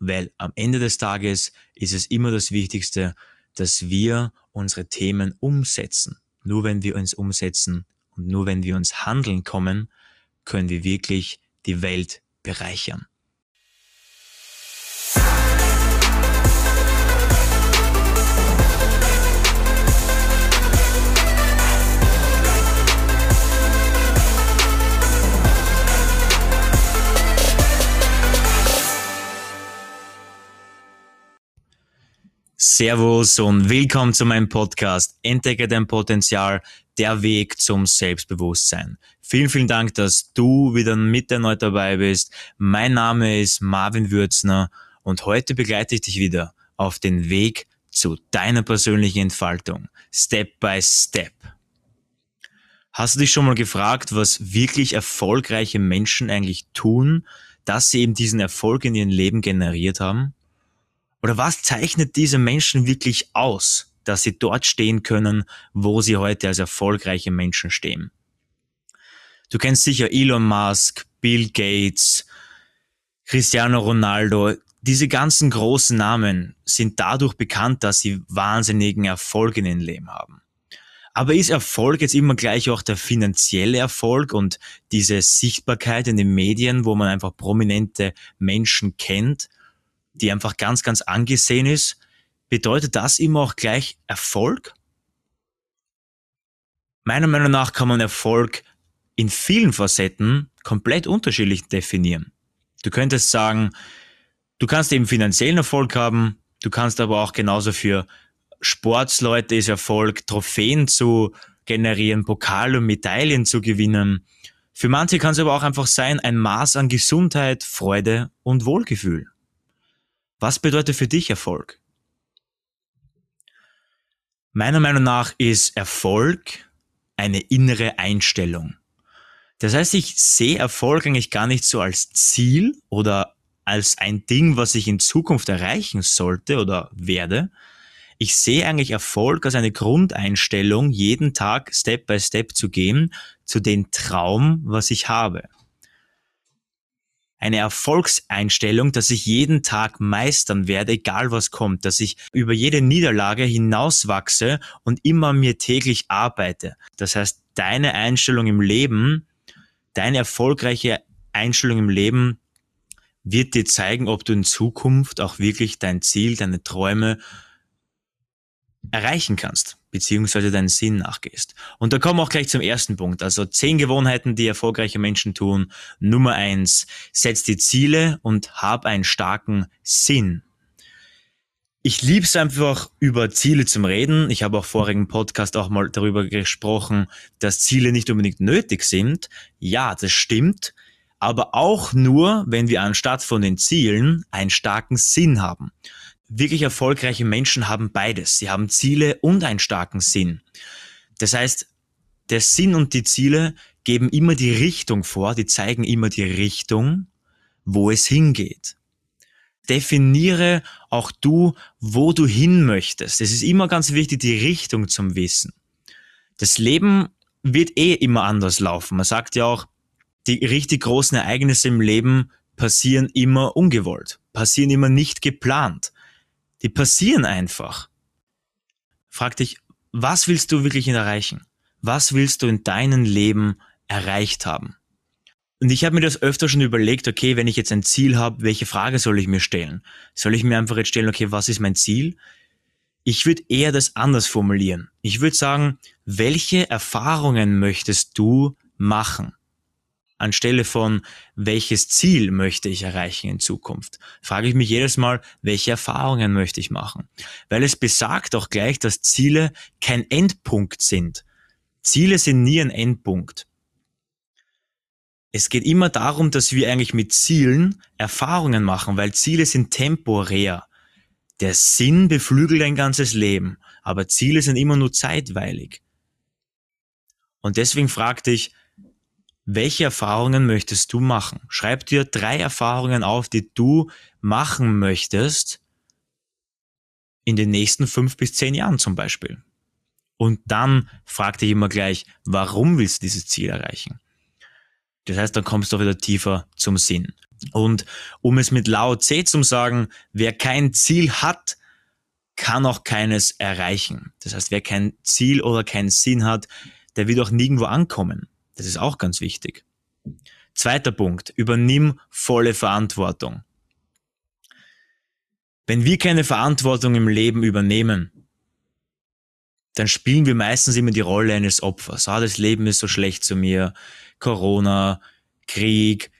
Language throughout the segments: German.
Weil am Ende des Tages ist es immer das Wichtigste, dass wir unsere Themen umsetzen. Nur wenn wir uns umsetzen und nur wenn wir uns handeln kommen, können wir wirklich die Welt bereichern. Servus und willkommen zu meinem Podcast Entdecke dein Potenzial, der Weg zum Selbstbewusstsein. Vielen, vielen Dank, dass du wieder mit erneut dabei bist. Mein Name ist Marvin Würzner und heute begleite ich dich wieder auf den Weg zu deiner persönlichen Entfaltung. Step by Step. Hast du dich schon mal gefragt, was wirklich erfolgreiche Menschen eigentlich tun, dass sie eben diesen Erfolg in ihrem Leben generiert haben? Oder was zeichnet diese Menschen wirklich aus, dass sie dort stehen können, wo sie heute als erfolgreiche Menschen stehen? Du kennst sicher Elon Musk, Bill Gates, Cristiano Ronaldo. Diese ganzen großen Namen sind dadurch bekannt, dass sie wahnsinnigen Erfolg in ihrem Leben haben. Aber ist Erfolg jetzt immer gleich auch der finanzielle Erfolg und diese Sichtbarkeit in den Medien, wo man einfach prominente Menschen kennt? Die einfach ganz, ganz angesehen ist, bedeutet das immer auch gleich Erfolg? Meiner Meinung nach kann man Erfolg in vielen Facetten komplett unterschiedlich definieren. Du könntest sagen, du kannst eben finanziellen Erfolg haben, du kannst aber auch genauso für Sportsleute ist Erfolg, Trophäen zu generieren, Pokale und Medaillen zu gewinnen. Für manche kann es aber auch einfach sein, ein Maß an Gesundheit, Freude und Wohlgefühl. Was bedeutet für dich Erfolg? Meiner Meinung nach ist Erfolg eine innere Einstellung. Das heißt, ich sehe Erfolg eigentlich gar nicht so als Ziel oder als ein Ding, was ich in Zukunft erreichen sollte oder werde. Ich sehe eigentlich Erfolg als eine Grundeinstellung, jeden Tag Step by Step zu gehen zu dem Traum, was ich habe eine Erfolgseinstellung, dass ich jeden Tag meistern werde, egal was kommt, dass ich über jede Niederlage hinauswachse und immer mir täglich arbeite. Das heißt, deine Einstellung im Leben, deine erfolgreiche Einstellung im Leben wird dir zeigen, ob du in Zukunft auch wirklich dein Ziel, deine Träume erreichen kannst, beziehungsweise deinen Sinn nachgehst. Und da kommen wir auch gleich zum ersten Punkt. Also zehn Gewohnheiten, die erfolgreiche Menschen tun. Nummer eins, setz die Ziele und hab einen starken Sinn. Ich liebe es einfach, über Ziele zu reden. Ich habe auch vorigen Podcast auch mal darüber gesprochen, dass Ziele nicht unbedingt nötig sind. Ja, das stimmt. Aber auch nur, wenn wir anstatt von den Zielen einen starken Sinn haben wirklich erfolgreiche Menschen haben beides. Sie haben Ziele und einen starken Sinn. Das heißt, der Sinn und die Ziele geben immer die Richtung vor, die zeigen immer die Richtung, wo es hingeht. Definiere auch du, wo du hin möchtest. Es ist immer ganz wichtig, die Richtung zum Wissen. Das Leben wird eh immer anders laufen. Man sagt ja auch, die richtig großen Ereignisse im Leben passieren immer ungewollt, passieren immer nicht geplant. Die passieren einfach. Frag dich, was willst du wirklich erreichen? Was willst du in deinem Leben erreicht haben? Und ich habe mir das öfter schon überlegt, okay, wenn ich jetzt ein Ziel habe, welche Frage soll ich mir stellen? Soll ich mir einfach jetzt stellen, okay, was ist mein Ziel? Ich würde eher das anders formulieren. Ich würde sagen, welche Erfahrungen möchtest du machen? Anstelle von welches Ziel möchte ich erreichen in Zukunft, frage ich mich jedes Mal, welche Erfahrungen möchte ich machen. Weil es besagt auch gleich, dass Ziele kein Endpunkt sind. Ziele sind nie ein Endpunkt. Es geht immer darum, dass wir eigentlich mit Zielen Erfahrungen machen, weil Ziele sind temporär. Der Sinn beflügelt ein ganzes Leben, aber Ziele sind immer nur zeitweilig. Und deswegen fragte ich, welche Erfahrungen möchtest du machen? Schreib dir drei Erfahrungen auf, die du machen möchtest in den nächsten fünf bis zehn Jahren zum Beispiel. Und dann frag dich immer gleich, warum willst du dieses Ziel erreichen? Das heißt, dann kommst du wieder tiefer zum Sinn. Und um es mit Lao Tse zu sagen, wer kein Ziel hat, kann auch keines erreichen. Das heißt, wer kein Ziel oder keinen Sinn hat, der wird auch nirgendwo ankommen. Das ist auch ganz wichtig. Zweiter Punkt, übernimm volle Verantwortung. Wenn wir keine Verantwortung im Leben übernehmen, dann spielen wir meistens immer die Rolle eines Opfers. Ah, das Leben ist so schlecht zu mir, Corona, Krieg.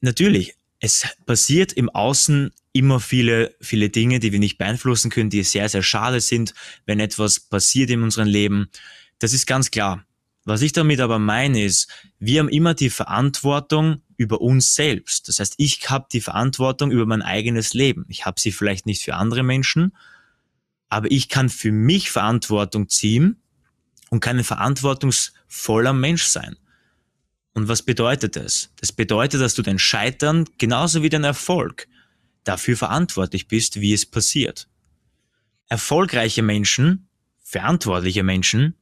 Natürlich, es passiert im Außen immer viele, viele Dinge, die wir nicht beeinflussen können, die sehr, sehr schade sind, wenn etwas passiert in unserem Leben. Das ist ganz klar. Was ich damit aber meine ist, wir haben immer die Verantwortung über uns selbst. Das heißt, ich habe die Verantwortung über mein eigenes Leben. Ich habe sie vielleicht nicht für andere Menschen, aber ich kann für mich Verantwortung ziehen und kann ein verantwortungsvoller Mensch sein. Und was bedeutet das? Das bedeutet, dass du dein Scheitern genauso wie dein Erfolg dafür verantwortlich bist, wie es passiert. Erfolgreiche Menschen, verantwortliche Menschen,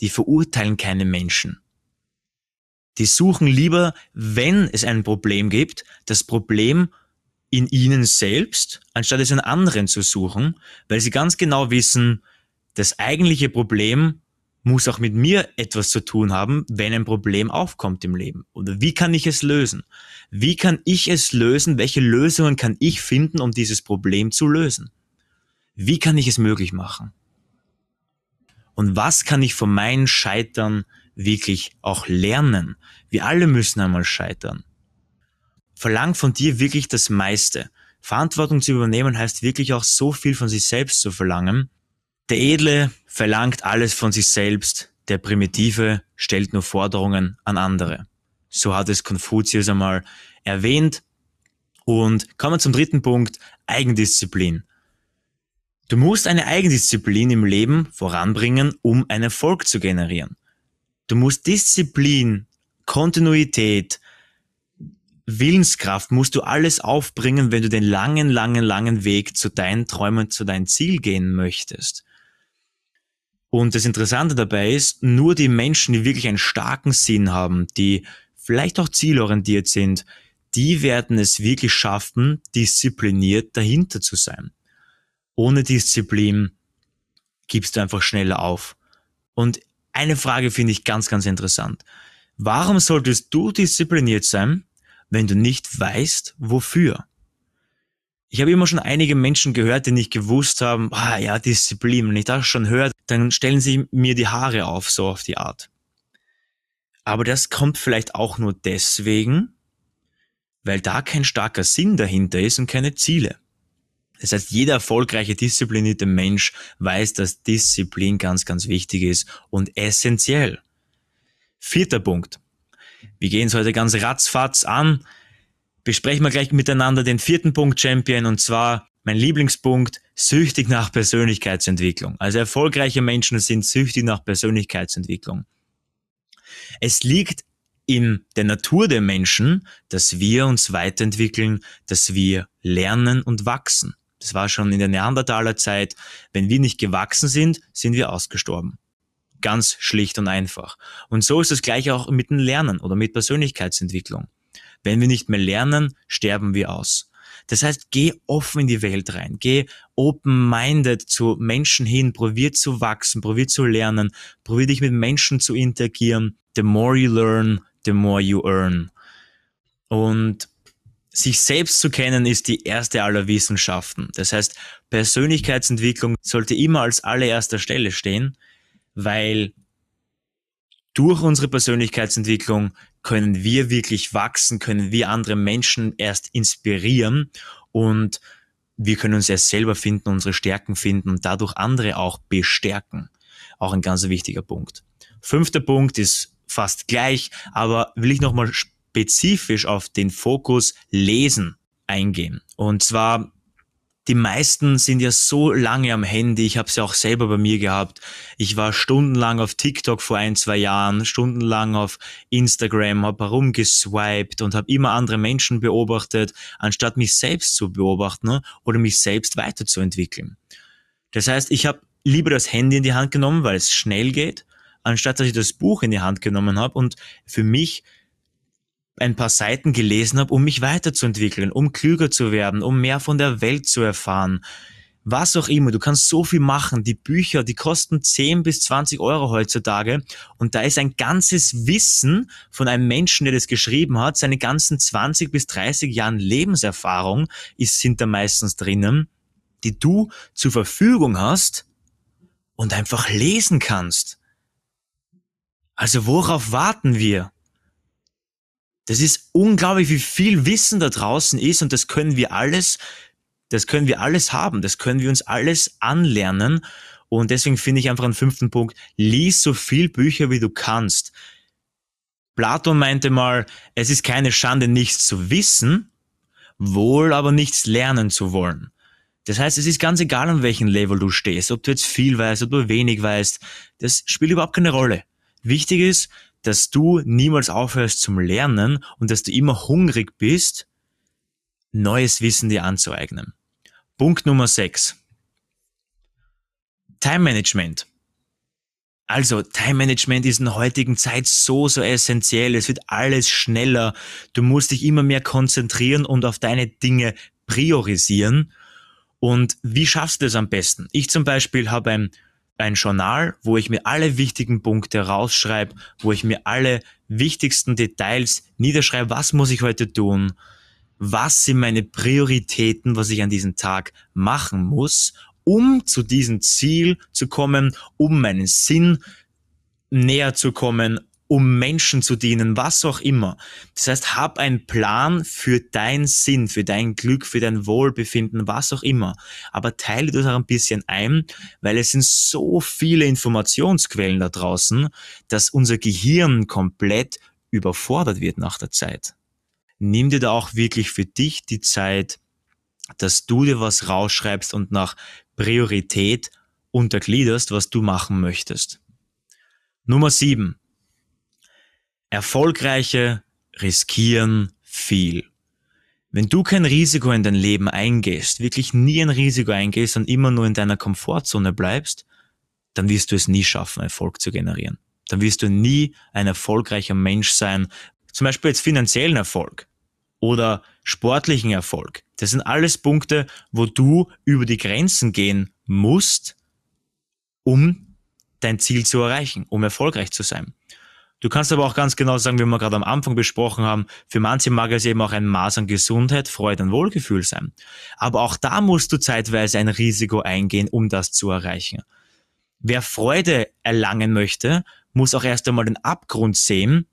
die verurteilen keine Menschen. Die suchen lieber, wenn es ein Problem gibt, das Problem in ihnen selbst, anstatt es in anderen zu suchen, weil sie ganz genau wissen, das eigentliche Problem muss auch mit mir etwas zu tun haben, wenn ein Problem aufkommt im Leben. Oder wie kann ich es lösen? Wie kann ich es lösen? Welche Lösungen kann ich finden, um dieses Problem zu lösen? Wie kann ich es möglich machen? Und was kann ich von meinen Scheitern wirklich auch lernen? Wir alle müssen einmal scheitern. Verlang von dir wirklich das meiste. Verantwortung zu übernehmen heißt wirklich auch so viel von sich selbst zu verlangen. Der Edle verlangt alles von sich selbst, der Primitive stellt nur Forderungen an andere. So hat es Konfuzius einmal erwähnt. Und kommen wir zum dritten Punkt, Eigendisziplin. Du musst eine Eigendisziplin im Leben voranbringen, um einen Erfolg zu generieren. Du musst Disziplin, Kontinuität, Willenskraft musst du alles aufbringen, wenn du den langen, langen, langen Weg zu deinen Träumen, zu deinem Ziel gehen möchtest. Und das Interessante dabei ist, nur die Menschen, die wirklich einen starken Sinn haben, die vielleicht auch zielorientiert sind, die werden es wirklich schaffen, diszipliniert dahinter zu sein. Ohne Disziplin gibst du einfach schneller auf. Und eine Frage finde ich ganz, ganz interessant. Warum solltest du diszipliniert sein, wenn du nicht weißt, wofür. Ich habe immer schon einige Menschen gehört, die nicht gewusst haben, ah ja, Disziplin, wenn ich das schon höre, dann stellen sie mir die Haare auf, so auf die Art. Aber das kommt vielleicht auch nur deswegen, weil da kein starker Sinn dahinter ist und keine Ziele. Das heißt, jeder erfolgreiche, disziplinierte Mensch weiß, dass Disziplin ganz, ganz wichtig ist und essentiell. Vierter Punkt. Wir gehen es heute ganz ratzfatz an. Besprechen wir gleich miteinander den vierten Punkt Champion und zwar mein Lieblingspunkt, süchtig nach Persönlichkeitsentwicklung. Also erfolgreiche Menschen sind süchtig nach Persönlichkeitsentwicklung. Es liegt in der Natur der Menschen, dass wir uns weiterentwickeln, dass wir lernen und wachsen. Das war schon in der Neandertaler-Zeit. Wenn wir nicht gewachsen sind, sind wir ausgestorben. Ganz schlicht und einfach. Und so ist es gleich auch mit dem Lernen oder mit Persönlichkeitsentwicklung. Wenn wir nicht mehr lernen, sterben wir aus. Das heißt, geh offen in die Welt rein, geh open-minded zu Menschen hin, probier zu wachsen, probier zu lernen, probier dich mit Menschen zu interagieren. The more you learn, the more you earn. Und sich selbst zu kennen ist die erste aller Wissenschaften. Das heißt, Persönlichkeitsentwicklung sollte immer als allererster Stelle stehen weil durch unsere Persönlichkeitsentwicklung können wir wirklich wachsen, können wir andere Menschen erst inspirieren und wir können uns erst selber finden, unsere Stärken finden und dadurch andere auch bestärken. Auch ein ganz wichtiger Punkt. Fünfter Punkt ist fast gleich, aber will ich nochmal spezifisch auf den Fokus Lesen eingehen. Und zwar die meisten sind ja so lange am Handy. Ich habe es ja auch selber bei mir gehabt. Ich war stundenlang auf TikTok vor ein, zwei Jahren, stundenlang auf Instagram, habe herumgeswiped und habe immer andere Menschen beobachtet, anstatt mich selbst zu beobachten ne, oder mich selbst weiterzuentwickeln. Das heißt, ich habe lieber das Handy in die Hand genommen, weil es schnell geht, anstatt dass ich das Buch in die Hand genommen habe und für mich ein paar Seiten gelesen habe, um mich weiterzuentwickeln, um klüger zu werden, um mehr von der Welt zu erfahren. Was auch immer, du kannst so viel machen. Die Bücher, die kosten 10 bis 20 Euro heutzutage. Und da ist ein ganzes Wissen von einem Menschen, der das geschrieben hat. Seine ganzen 20 bis 30 Jahren Lebenserfahrung ist, sind da meistens drinnen, die du zur Verfügung hast und einfach lesen kannst. Also worauf warten wir? Das ist unglaublich, wie viel Wissen da draußen ist und das können wir alles, das können wir alles haben, das können wir uns alles anlernen. Und deswegen finde ich einfach einen fünften Punkt, lies so viel Bücher wie du kannst. Platon meinte mal, es ist keine Schande, nichts zu wissen, wohl aber nichts lernen zu wollen. Das heißt, es ist ganz egal, an welchem Level du stehst, ob du jetzt viel weißt, ob du wenig weißt, das spielt überhaupt keine Rolle. Wichtig ist, dass du niemals aufhörst zum Lernen und dass du immer hungrig bist, neues Wissen dir anzueignen. Punkt Nummer 6. Time Management. Also, Time Management ist in der heutigen Zeit so, so essentiell. Es wird alles schneller. Du musst dich immer mehr konzentrieren und auf deine Dinge priorisieren. Und wie schaffst du das am besten? Ich zum Beispiel habe ein ein Journal, wo ich mir alle wichtigen Punkte rausschreibe, wo ich mir alle wichtigsten Details niederschreibe, was muss ich heute tun, was sind meine Prioritäten, was ich an diesem Tag machen muss, um zu diesem Ziel zu kommen, um meinen Sinn näher zu kommen, um Menschen zu dienen, was auch immer. Das heißt, hab einen Plan für deinen Sinn, für dein Glück, für dein Wohlbefinden, was auch immer. Aber teile das auch ein bisschen ein, weil es sind so viele Informationsquellen da draußen, dass unser Gehirn komplett überfordert wird nach der Zeit. Nimm dir da auch wirklich für dich die Zeit, dass du dir was rausschreibst und nach Priorität untergliederst, was du machen möchtest. Nummer sieben Erfolgreiche riskieren viel. Wenn du kein Risiko in dein Leben eingehst, wirklich nie ein Risiko eingehst und immer nur in deiner Komfortzone bleibst, dann wirst du es nie schaffen, Erfolg zu generieren. Dann wirst du nie ein erfolgreicher Mensch sein, zum Beispiel jetzt finanziellen Erfolg oder sportlichen Erfolg. Das sind alles Punkte, wo du über die Grenzen gehen musst, um dein Ziel zu erreichen, um erfolgreich zu sein. Du kannst aber auch ganz genau sagen, wie wir gerade am Anfang besprochen haben, für manche mag es eben auch ein Maß an Gesundheit, Freude und Wohlgefühl sein. Aber auch da musst du zeitweise ein Risiko eingehen, um das zu erreichen. Wer Freude erlangen möchte, muss auch erst einmal den Abgrund sehen,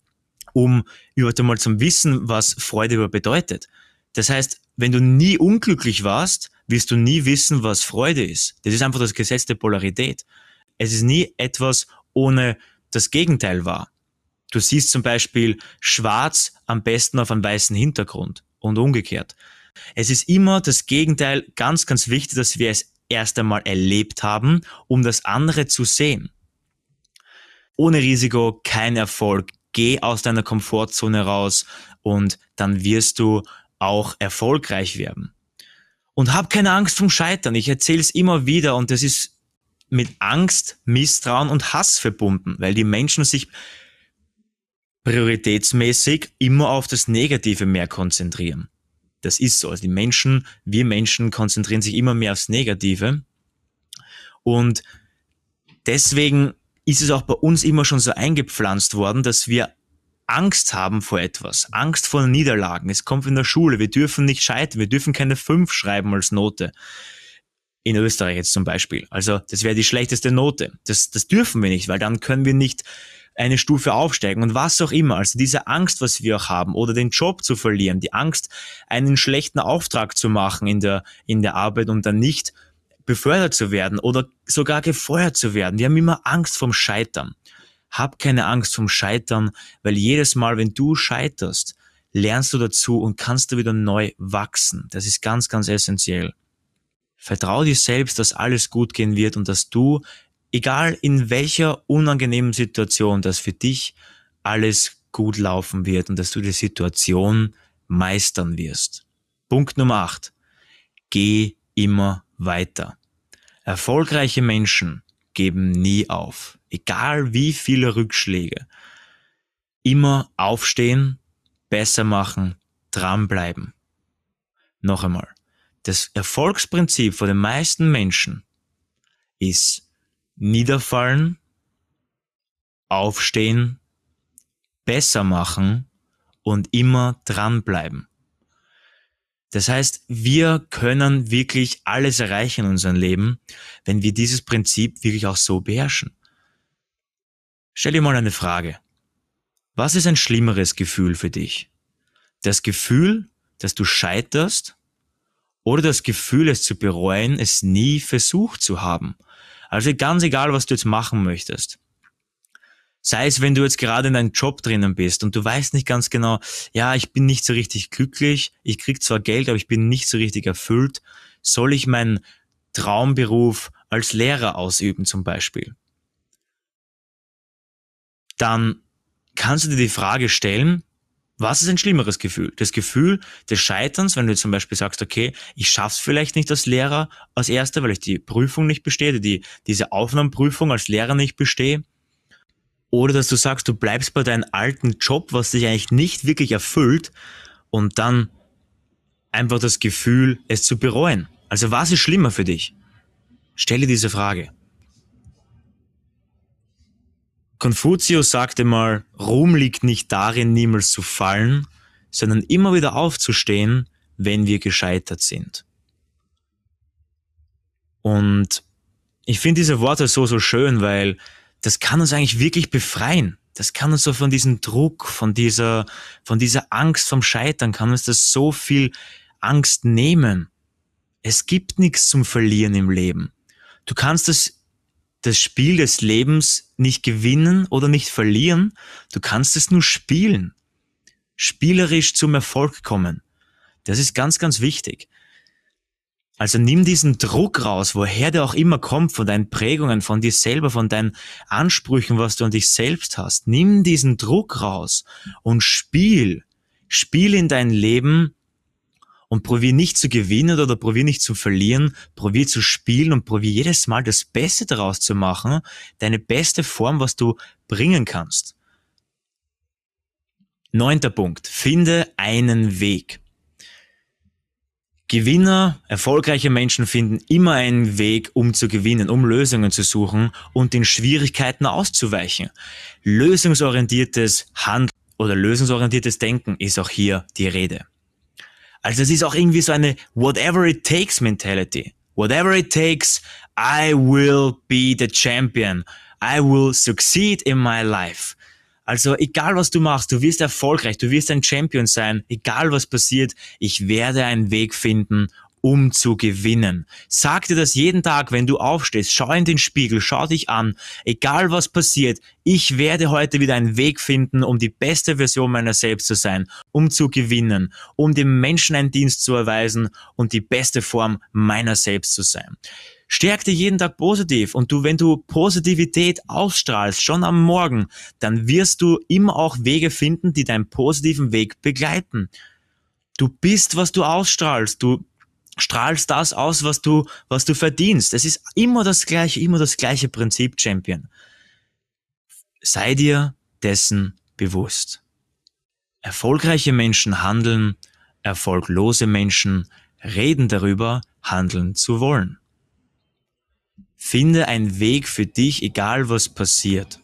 um überhaupt einmal zum Wissen, was Freude über bedeutet. Das heißt, wenn du nie unglücklich warst, wirst du nie wissen, was Freude ist. Das ist einfach das Gesetz der Polarität. Es ist nie etwas ohne das Gegenteil wahr. Du siehst zum Beispiel schwarz am besten auf einem weißen Hintergrund und umgekehrt. Es ist immer das Gegenteil ganz, ganz wichtig, dass wir es erst einmal erlebt haben, um das andere zu sehen. Ohne Risiko kein Erfolg. Geh aus deiner Komfortzone raus und dann wirst du auch erfolgreich werden. Und hab keine Angst vom Scheitern. Ich erzähle es immer wieder und das ist mit Angst, Misstrauen und Hass verbunden, weil die Menschen sich prioritätsmäßig immer auf das Negative mehr konzentrieren. Das ist so. Also die Menschen, wir Menschen konzentrieren sich immer mehr aufs Negative. Und deswegen ist es auch bei uns immer schon so eingepflanzt worden, dass wir Angst haben vor etwas, Angst vor Niederlagen. Es kommt in der Schule, wir dürfen nicht scheitern, wir dürfen keine fünf schreiben als Note. In Österreich jetzt zum Beispiel. Also das wäre die schlechteste Note. Das, das dürfen wir nicht, weil dann können wir nicht eine Stufe aufsteigen und was auch immer. Also diese Angst, was wir auch haben oder den Job zu verlieren, die Angst, einen schlechten Auftrag zu machen in der, in der Arbeit und dann nicht befördert zu werden oder sogar gefeuert zu werden. Wir haben immer Angst vom Scheitern. Hab keine Angst vom Scheitern, weil jedes Mal, wenn du scheiterst, lernst du dazu und kannst du wieder neu wachsen. Das ist ganz, ganz essentiell. Vertrau dir selbst, dass alles gut gehen wird und dass du egal in welcher unangenehmen Situation, dass für dich alles gut laufen wird und dass du die Situation meistern wirst. Punkt Nummer 8. Geh immer weiter. Erfolgreiche Menschen geben nie auf, egal wie viele Rückschläge. Immer aufstehen, besser machen, dranbleiben. Noch einmal. Das Erfolgsprinzip von den meisten Menschen ist niederfallen, aufstehen, besser machen und immer dranbleiben. Das heißt, wir können wirklich alles erreichen in unserem Leben, wenn wir dieses Prinzip wirklich auch so beherrschen. Stell dir mal eine Frage. Was ist ein schlimmeres Gefühl für dich? Das Gefühl, dass du scheiterst oder das Gefühl, es zu bereuen, es nie versucht zu haben? Also ganz egal, was du jetzt machen möchtest. Sei es, wenn du jetzt gerade in einem Job drinnen bist und du weißt nicht ganz genau, ja, ich bin nicht so richtig glücklich, ich krieg zwar Geld, aber ich bin nicht so richtig erfüllt. Soll ich meinen Traumberuf als Lehrer ausüben zum Beispiel? Dann kannst du dir die Frage stellen, was ist ein schlimmeres Gefühl? Das Gefühl des Scheiterns, wenn du zum Beispiel sagst, okay, ich schaff's vielleicht nicht als Lehrer als Erster, weil ich die Prüfung nicht bestehe, die, diese Aufnahmeprüfung als Lehrer nicht bestehe, oder dass du sagst, du bleibst bei deinem alten Job, was dich eigentlich nicht wirklich erfüllt und dann einfach das Gefühl, es zu bereuen. Also was ist schlimmer für dich? Stelle diese Frage. Konfuzius sagte mal, Ruhm liegt nicht darin, niemals zu fallen, sondern immer wieder aufzustehen, wenn wir gescheitert sind. Und ich finde diese Worte so, so schön, weil das kann uns eigentlich wirklich befreien. Das kann uns so von diesem Druck, von dieser, von dieser Angst vom Scheitern, kann uns das so viel Angst nehmen. Es gibt nichts zum Verlieren im Leben. Du kannst das, das Spiel des Lebens nicht gewinnen oder nicht verlieren. Du kannst es nur spielen. Spielerisch zum Erfolg kommen. Das ist ganz, ganz wichtig. Also nimm diesen Druck raus, woher der auch immer kommt, von deinen Prägungen, von dir selber, von deinen Ansprüchen, was du an dich selbst hast. Nimm diesen Druck raus und spiel. Spiel in dein Leben und probier nicht zu gewinnen oder probier nicht zu verlieren, probier zu spielen und probier jedes Mal das Beste daraus zu machen, deine beste Form, was du bringen kannst. Neunter Punkt. Finde einen Weg. Gewinner, erfolgreiche Menschen finden immer einen Weg, um zu gewinnen, um Lösungen zu suchen und den Schwierigkeiten auszuweichen. Lösungsorientiertes Handeln oder lösungsorientiertes Denken ist auch hier die Rede. Also es ist auch irgendwie so eine whatever it takes Mentality. Whatever it takes, I will be the champion. I will succeed in my life. Also egal was du machst, du wirst erfolgreich, du wirst ein Champion sein, egal was passiert, ich werde einen Weg finden, um zu gewinnen. Sag dir das jeden Tag, wenn du aufstehst, schau in den Spiegel, schau dich an, egal was passiert, ich werde heute wieder einen Weg finden, um die beste Version meiner selbst zu sein, um zu gewinnen, um dem Menschen einen Dienst zu erweisen und die beste Form meiner selbst zu sein. Stärk dich jeden Tag positiv und du, wenn du Positivität ausstrahlst, schon am Morgen, dann wirst du immer auch Wege finden, die deinen positiven Weg begleiten. Du bist, was du ausstrahlst. Du strahlst das aus, was du, was du verdienst. Es ist immer das gleiche, immer das gleiche Prinzip, Champion. Sei dir dessen bewusst. Erfolgreiche Menschen handeln, erfolglose Menschen reden darüber, handeln zu wollen. Finde einen Weg für dich, egal was passiert.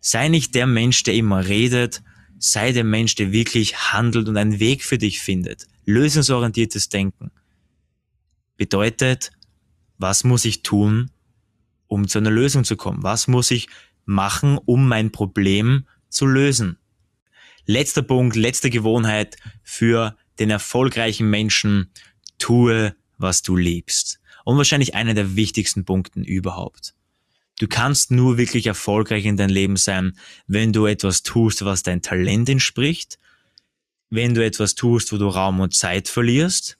Sei nicht der Mensch, der immer redet, sei der Mensch, der wirklich handelt und einen Weg für dich findet. Lösungsorientiertes Denken bedeutet, was muss ich tun, um zu einer Lösung zu kommen? Was muss ich machen, um mein Problem zu lösen? Letzter Punkt, letzte Gewohnheit für den erfolgreichen Menschen, tue, was du liebst und wahrscheinlich einer der wichtigsten Punkten überhaupt. Du kannst nur wirklich erfolgreich in deinem Leben sein, wenn du etwas tust, was dein Talent entspricht, wenn du etwas tust, wo du Raum und Zeit verlierst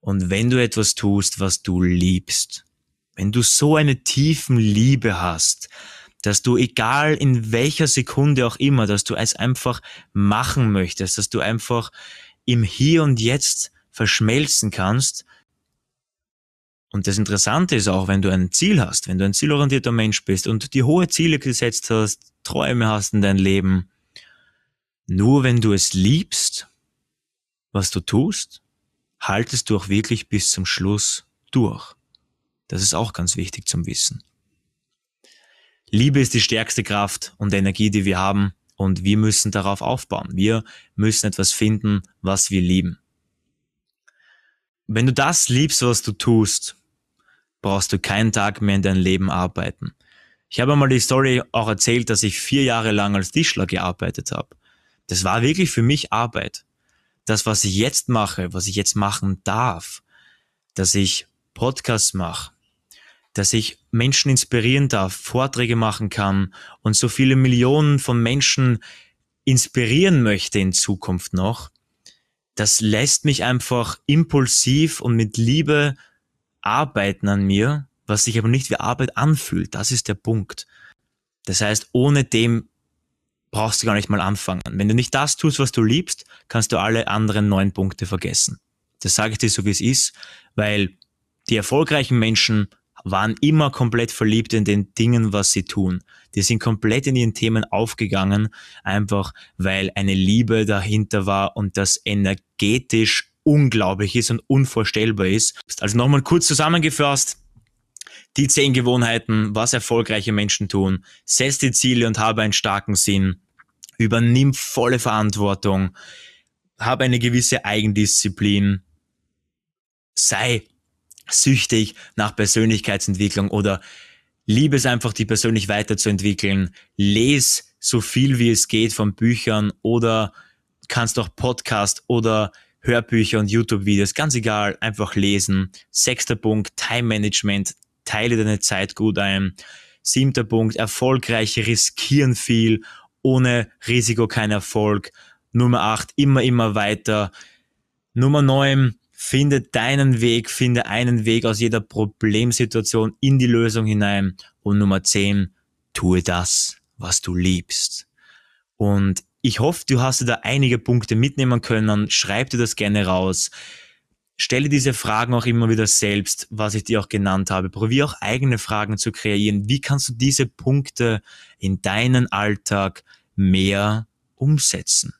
und wenn du etwas tust, was du liebst. Wenn du so eine tiefen Liebe hast, dass du egal in welcher Sekunde auch immer, dass du es einfach machen möchtest, dass du einfach im Hier und Jetzt verschmelzen kannst und das Interessante ist auch, wenn du ein Ziel hast, wenn du ein zielorientierter Mensch bist und die hohe Ziele gesetzt hast, Träume hast in dein Leben, Nur wenn du es liebst, was du tust, haltest du auch wirklich bis zum Schluss durch. Das ist auch ganz wichtig zum Wissen. Liebe ist die stärkste Kraft und Energie, die wir haben und wir müssen darauf aufbauen. Wir müssen etwas finden, was wir lieben. Wenn du das liebst, was du tust, brauchst du keinen Tag mehr in deinem Leben arbeiten. Ich habe einmal die Story auch erzählt, dass ich vier Jahre lang als Tischler gearbeitet habe. Das war wirklich für mich Arbeit. Das, was ich jetzt mache, was ich jetzt machen darf, dass ich Podcasts mache, dass ich Menschen inspirieren darf, Vorträge machen kann und so viele Millionen von Menschen inspirieren möchte in Zukunft noch, das lässt mich einfach impulsiv und mit Liebe arbeiten an mir, was sich aber nicht wie Arbeit anfühlt. Das ist der Punkt. Das heißt, ohne dem brauchst du gar nicht mal anfangen. Wenn du nicht das tust, was du liebst, kannst du alle anderen neun Punkte vergessen. Das sage ich dir so, wie es ist, weil die erfolgreichen Menschen waren immer komplett verliebt in den Dingen, was sie tun. Die sind komplett in ihren Themen aufgegangen, einfach weil eine Liebe dahinter war und das energetisch unglaublich ist und unvorstellbar ist. Also nochmal kurz zusammengefasst, die zehn Gewohnheiten, was erfolgreiche Menschen tun. Setz die Ziele und habe einen starken Sinn. Übernimm volle Verantwortung. Habe eine gewisse Eigendisziplin. Sei süchtig nach Persönlichkeitsentwicklung oder liebe es einfach, die persönlich weiterzuentwickeln. Les so viel wie es geht von Büchern oder kannst auch Podcast oder Hörbücher und YouTube-Videos, ganz egal, einfach lesen. Sechster Punkt, Time Management, teile deine Zeit gut ein. Siebter Punkt, erfolgreiche riskieren viel, ohne Risiko kein Erfolg. Nummer acht, immer, immer weiter. Nummer neun, Finde deinen Weg, finde einen Weg aus jeder Problemsituation in die Lösung hinein. Und Nummer 10, tue das, was du liebst. Und ich hoffe, du hast da einige Punkte mitnehmen können. Schreib dir das gerne raus. Stelle diese Fragen auch immer wieder selbst, was ich dir auch genannt habe. Probier auch eigene Fragen zu kreieren. Wie kannst du diese Punkte in deinen Alltag mehr umsetzen?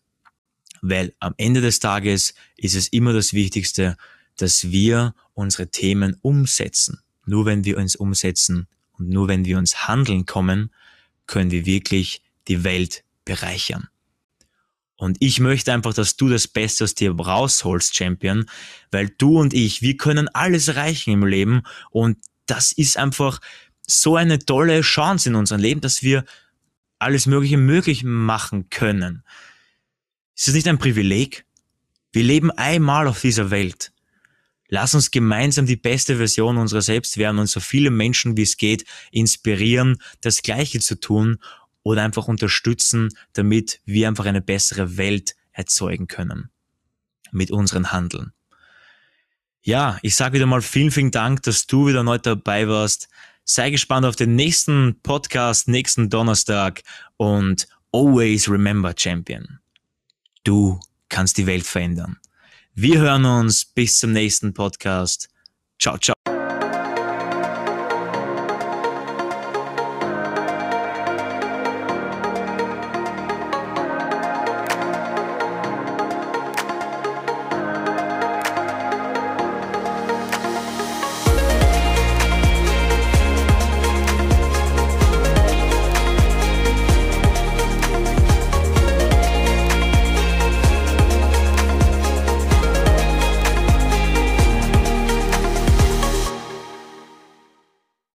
Weil am Ende des Tages ist es immer das Wichtigste, dass wir unsere Themen umsetzen. Nur wenn wir uns umsetzen und nur wenn wir uns handeln kommen, können wir wirklich die Welt bereichern. Und ich möchte einfach, dass du das Beste aus dir rausholst, Champion, weil du und ich, wir können alles erreichen im Leben und das ist einfach so eine tolle Chance in unserem Leben, dass wir alles Mögliche möglich machen können. Ist es nicht ein Privileg? Wir leben einmal auf dieser Welt. Lass uns gemeinsam die beste Version unserer selbst werden und so viele Menschen wie es geht inspirieren, das Gleiche zu tun oder einfach unterstützen, damit wir einfach eine bessere Welt erzeugen können. Mit unseren Handeln. Ja, ich sage wieder mal vielen, vielen Dank, dass du wieder neu dabei warst. Sei gespannt auf den nächsten Podcast, nächsten Donnerstag und always remember Champion. Du kannst die Welt verändern. Wir hören uns bis zum nächsten Podcast. Ciao, ciao.